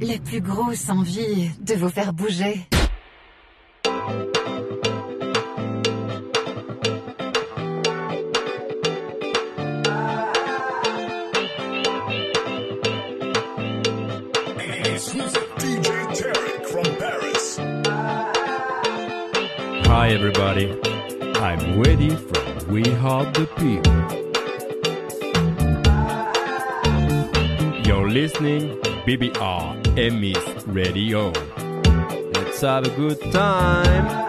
la plus grosse envie de vous faire bouger. Hi everybody, I'm Weddy from We Heart the People. You're listening BBR Emmys Radio. Let's have a good time.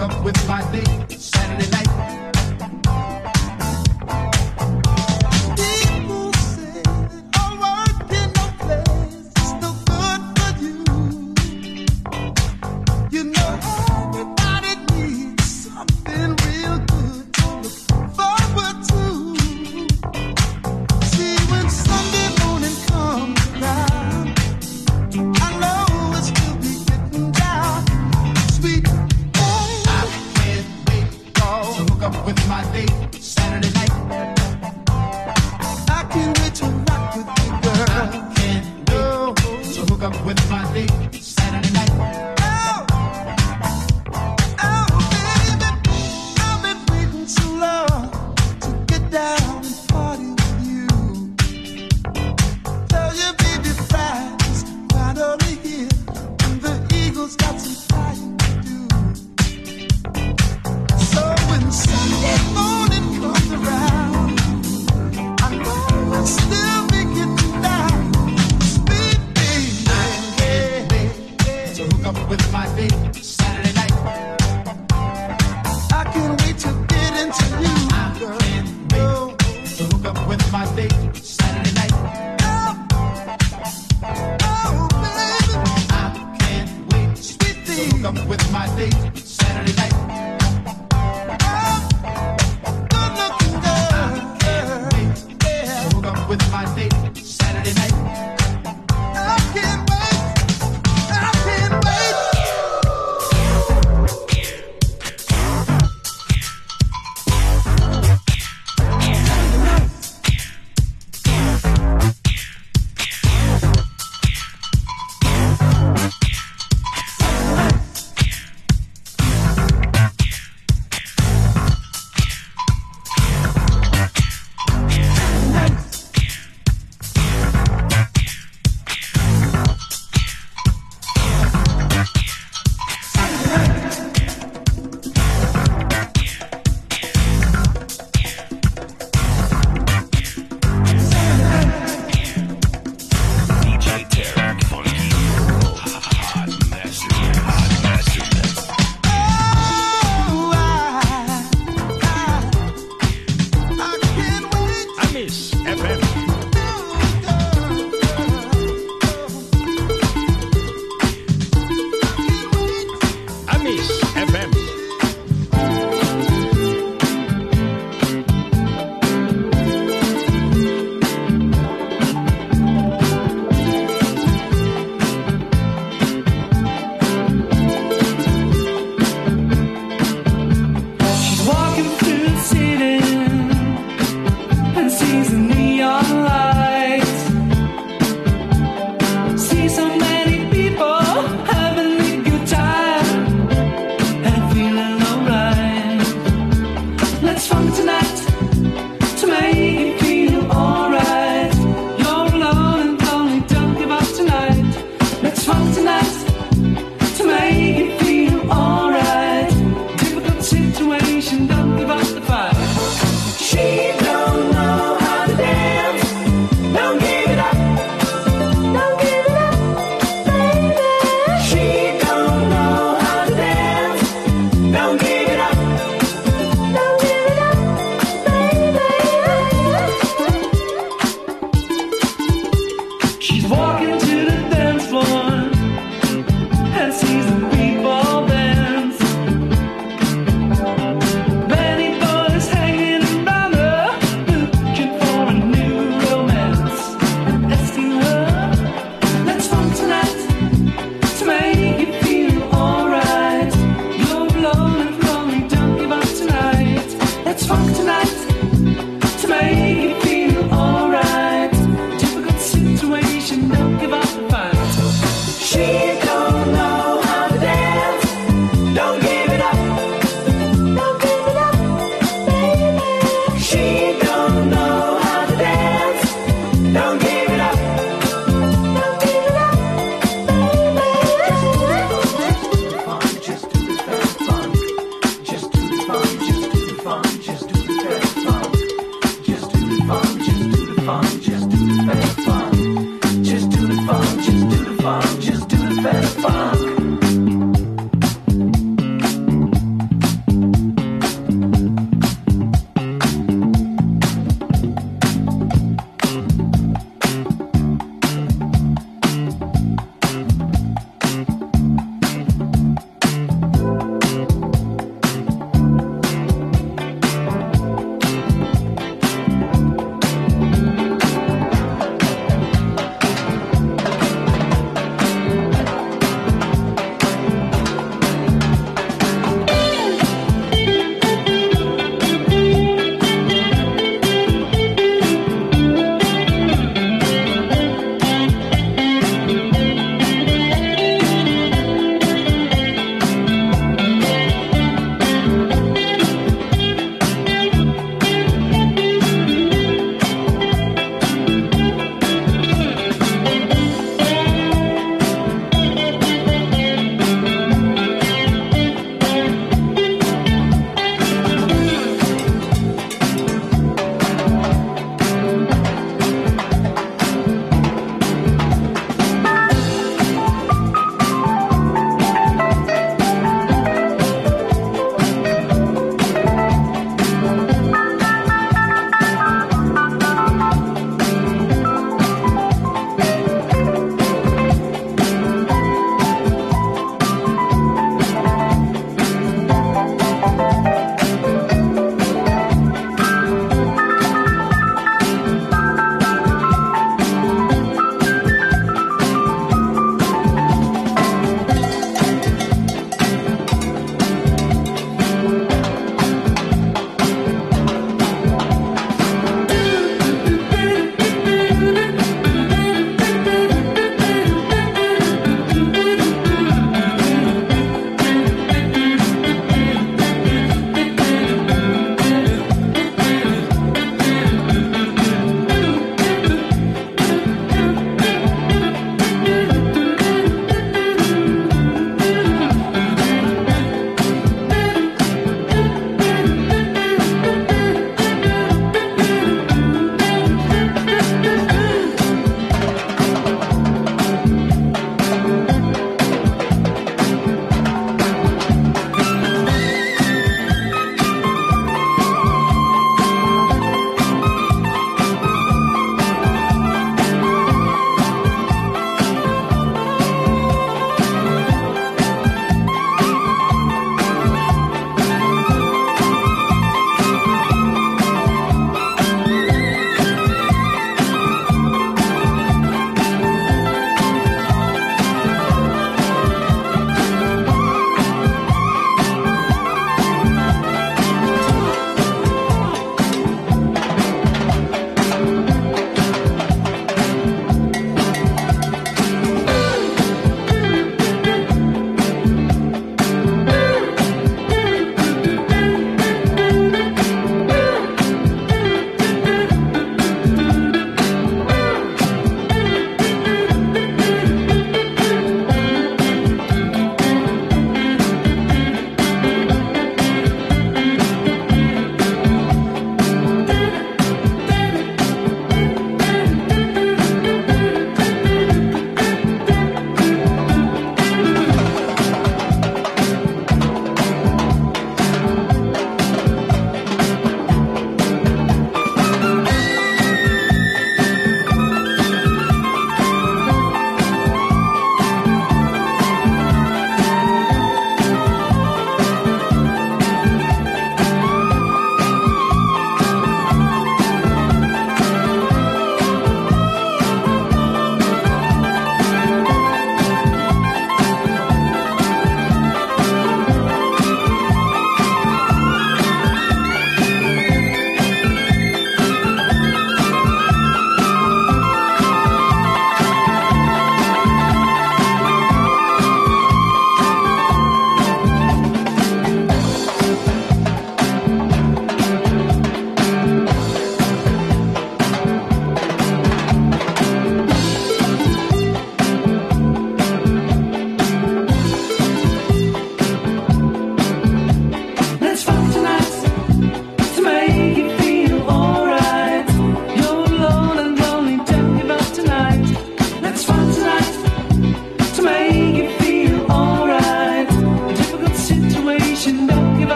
Up with my date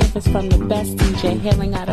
if it's from the best DJ hailing out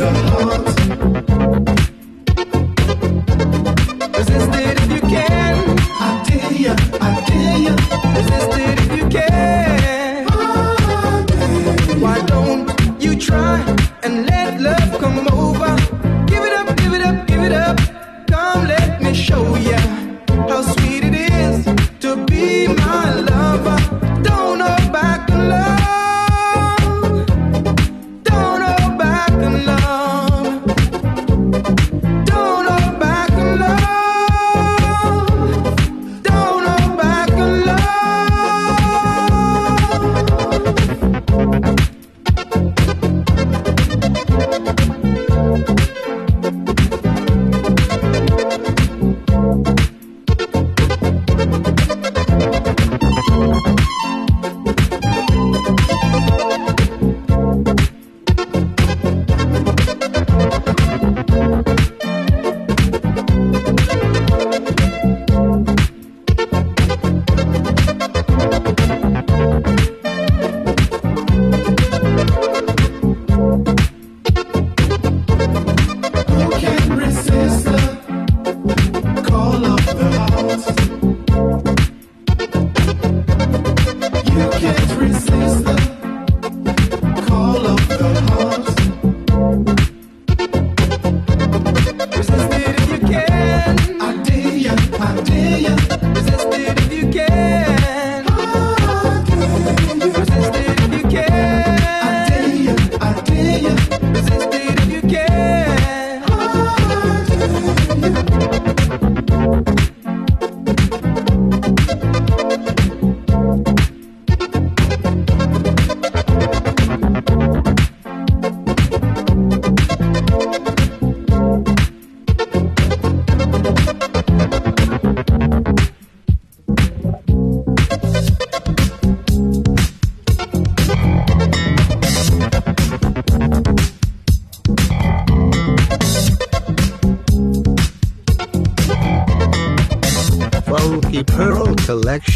call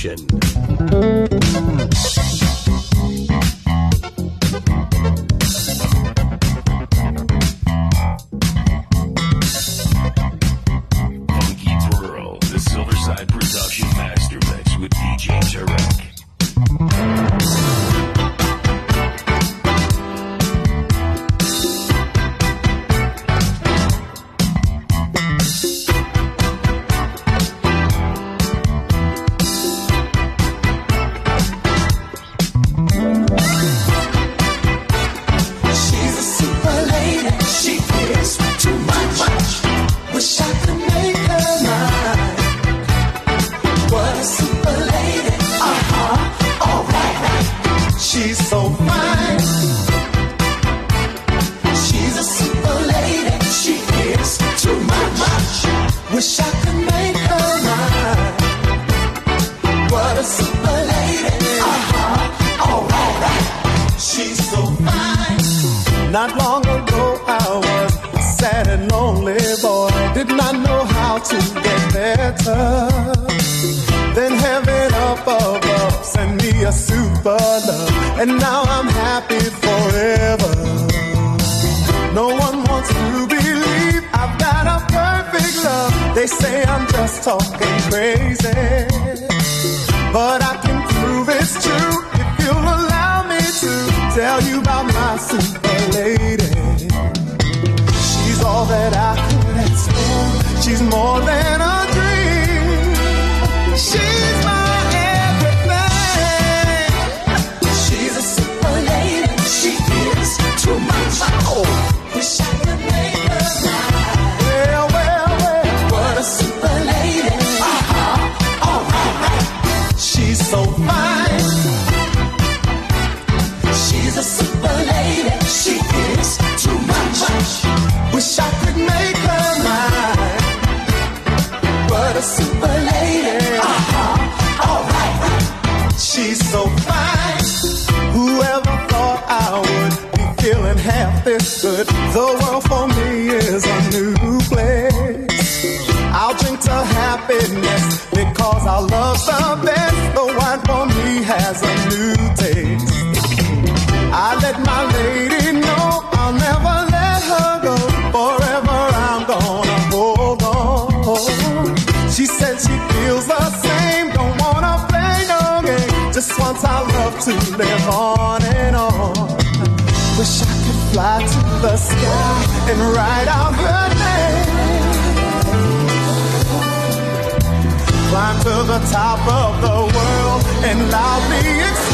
Collection. They say I'm just talking crazy, but I can prove it's true if you'll allow me to tell you about my super lady. She's all that I could ask for. She's more than a good? The world for me is a new place. I'll drink to happiness because our love's the best. The wine for me has a new taste. I let my lady know I'll never let her go. Forever I'm gonna hold on. She said she feels the same, don't wanna play no game. Just wants our love to live on and on. Wish I fly to the sky and write out her name. Climb to the top of the world and loudly exclaim.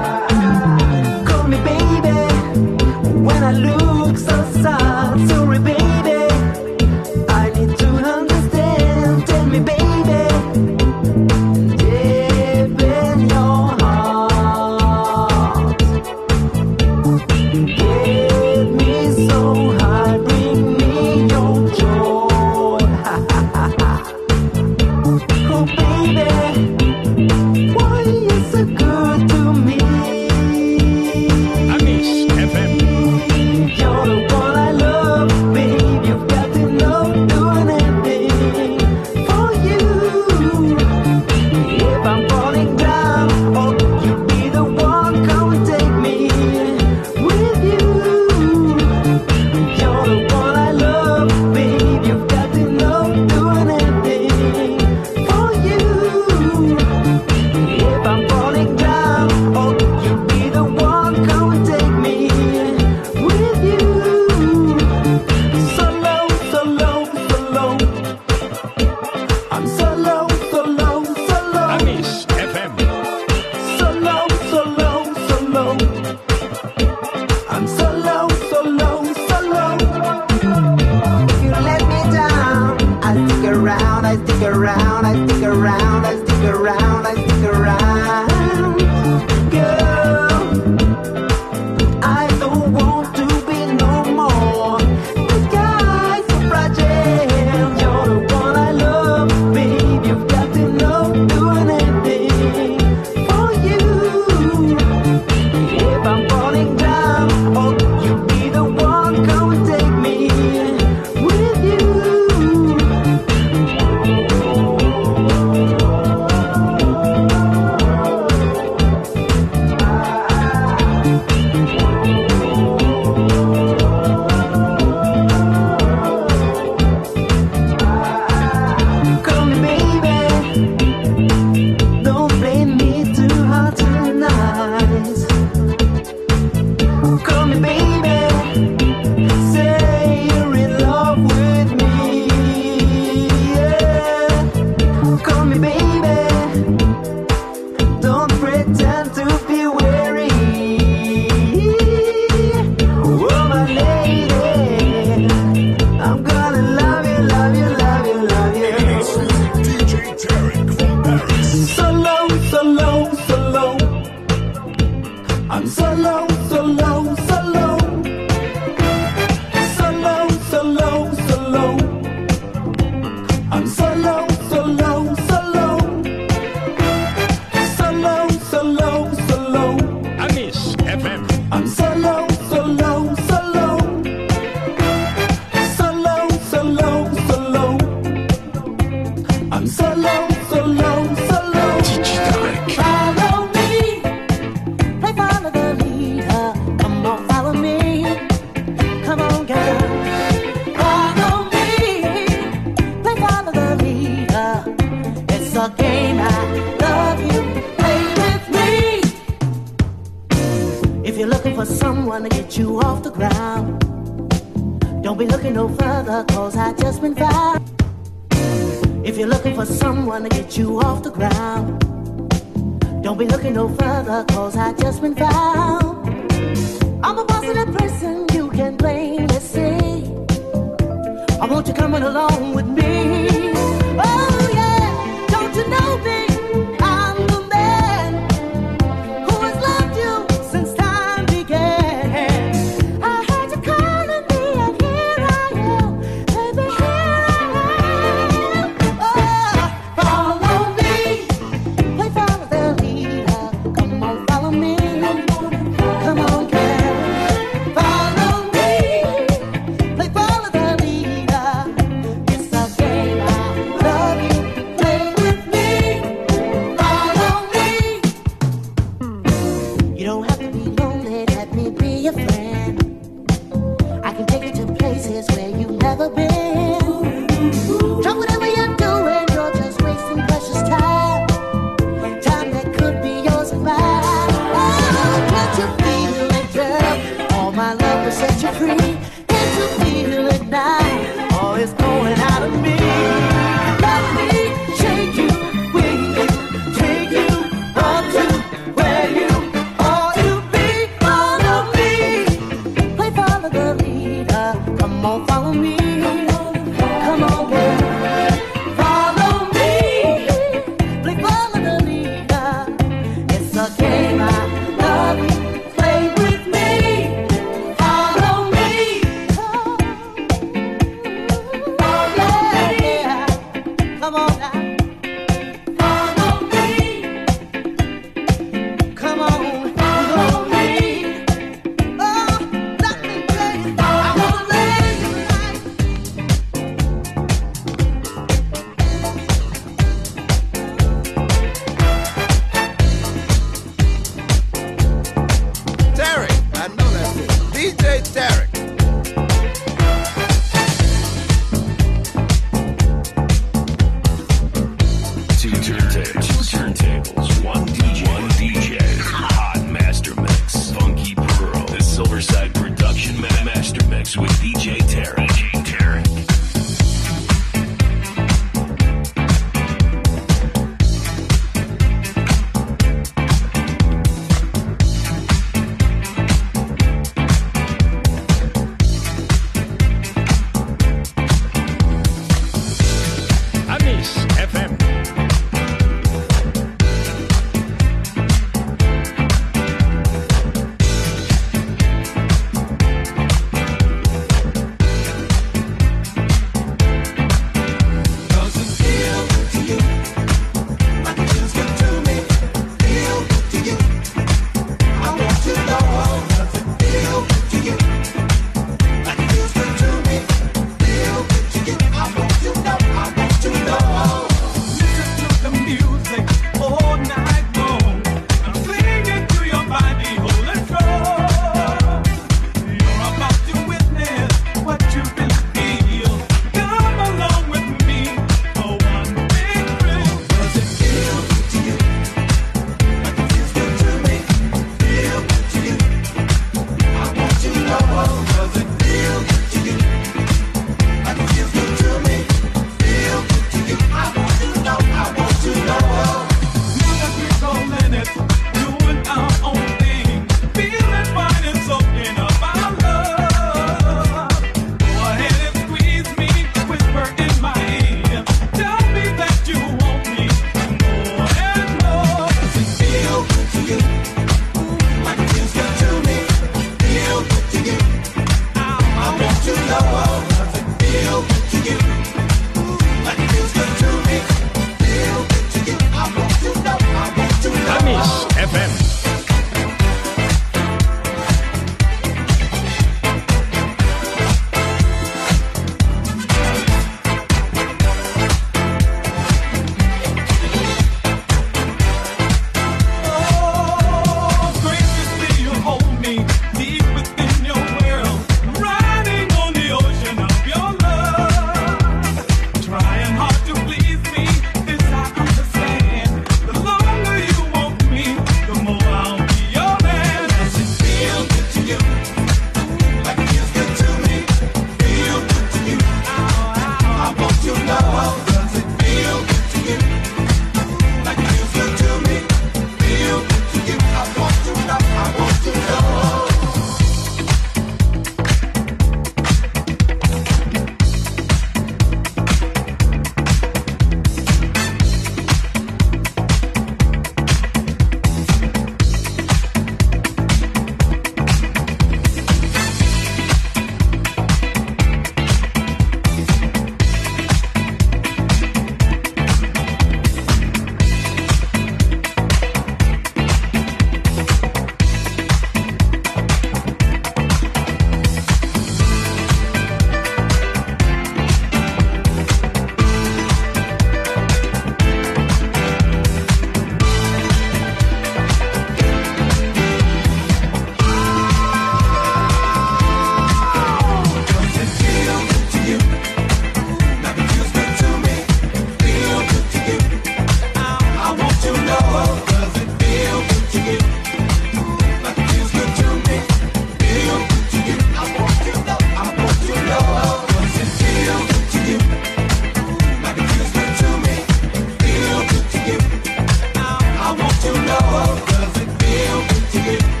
doesn't feel to be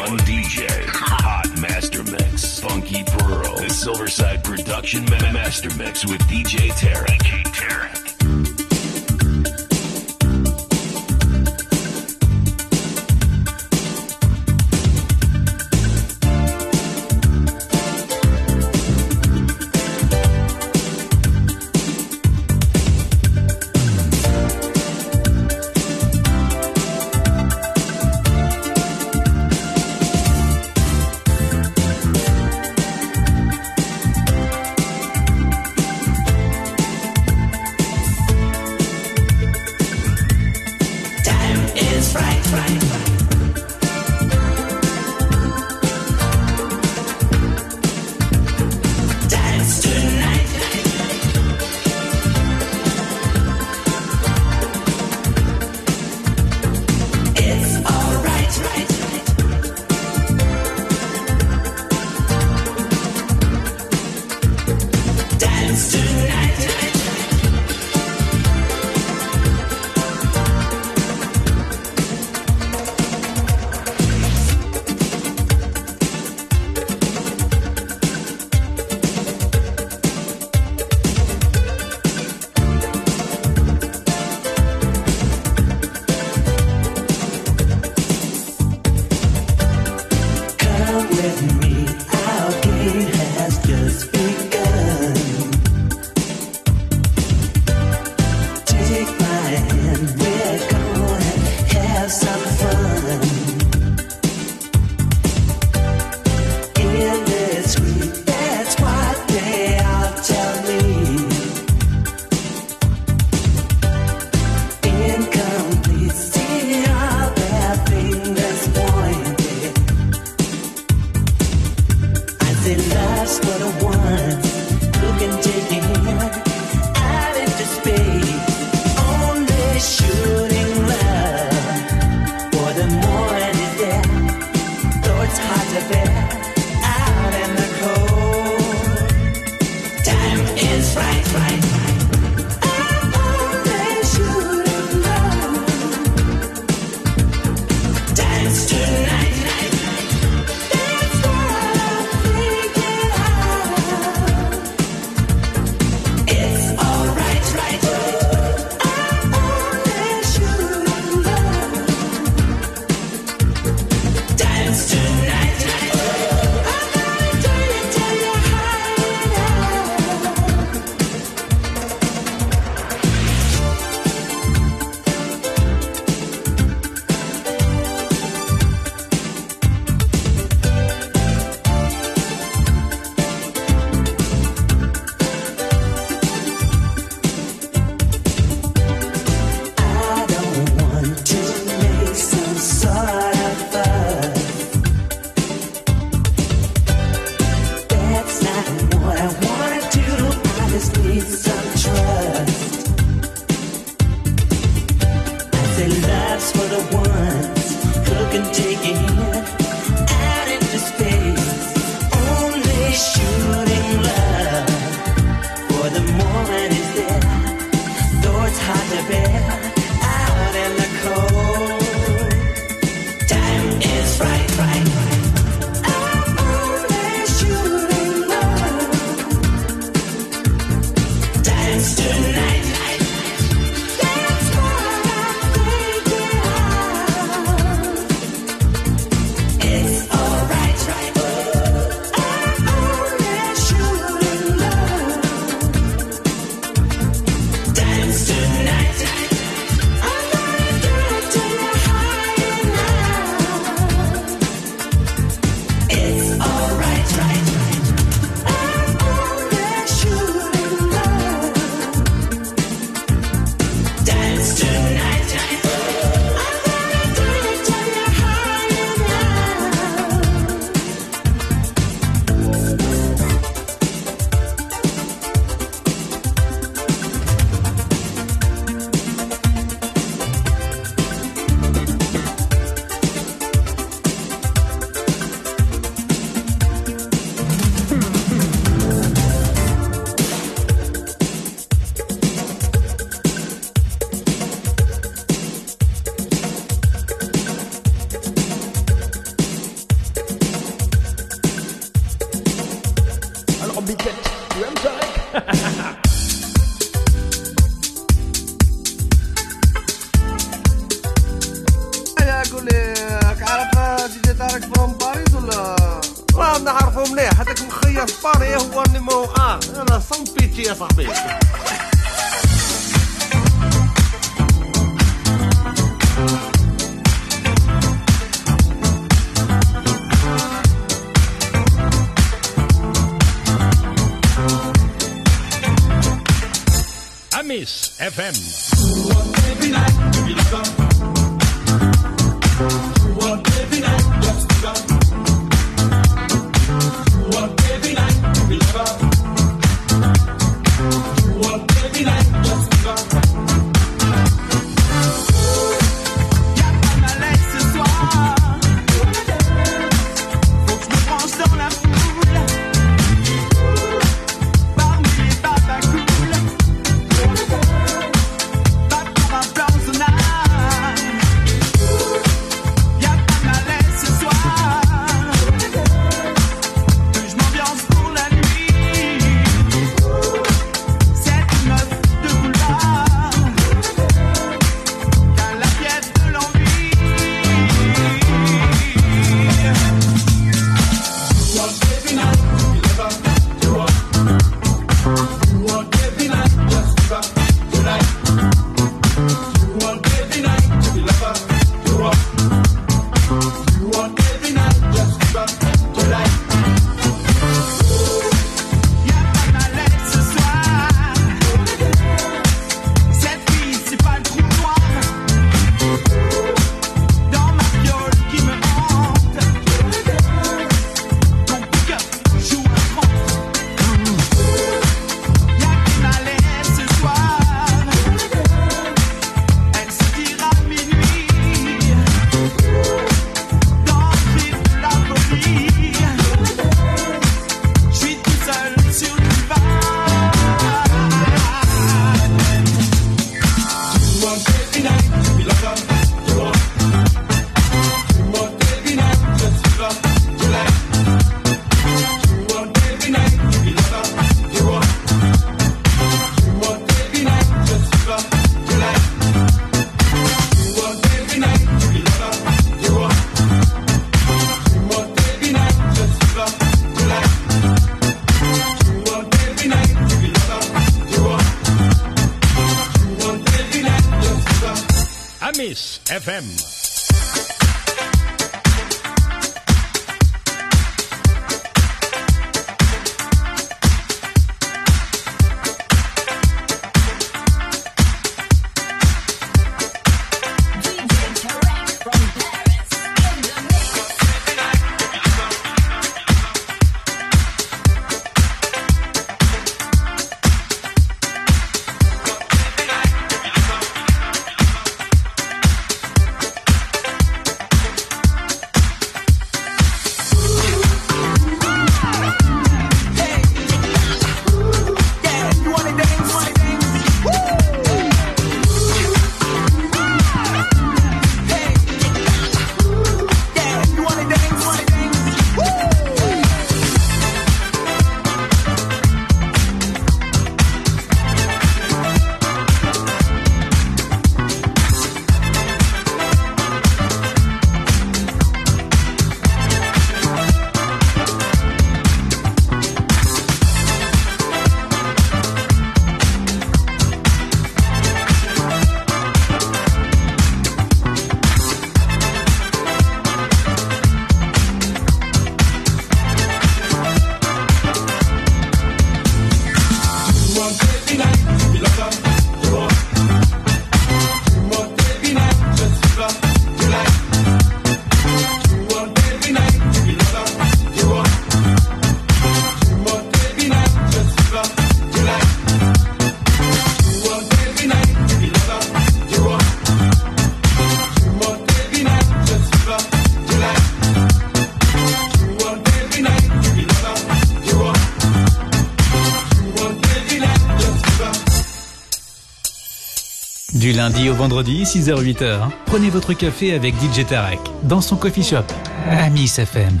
lundi au vendredi, 6h-8h, prenez votre café avec DJ Tarek dans son coffee shop Amis FM.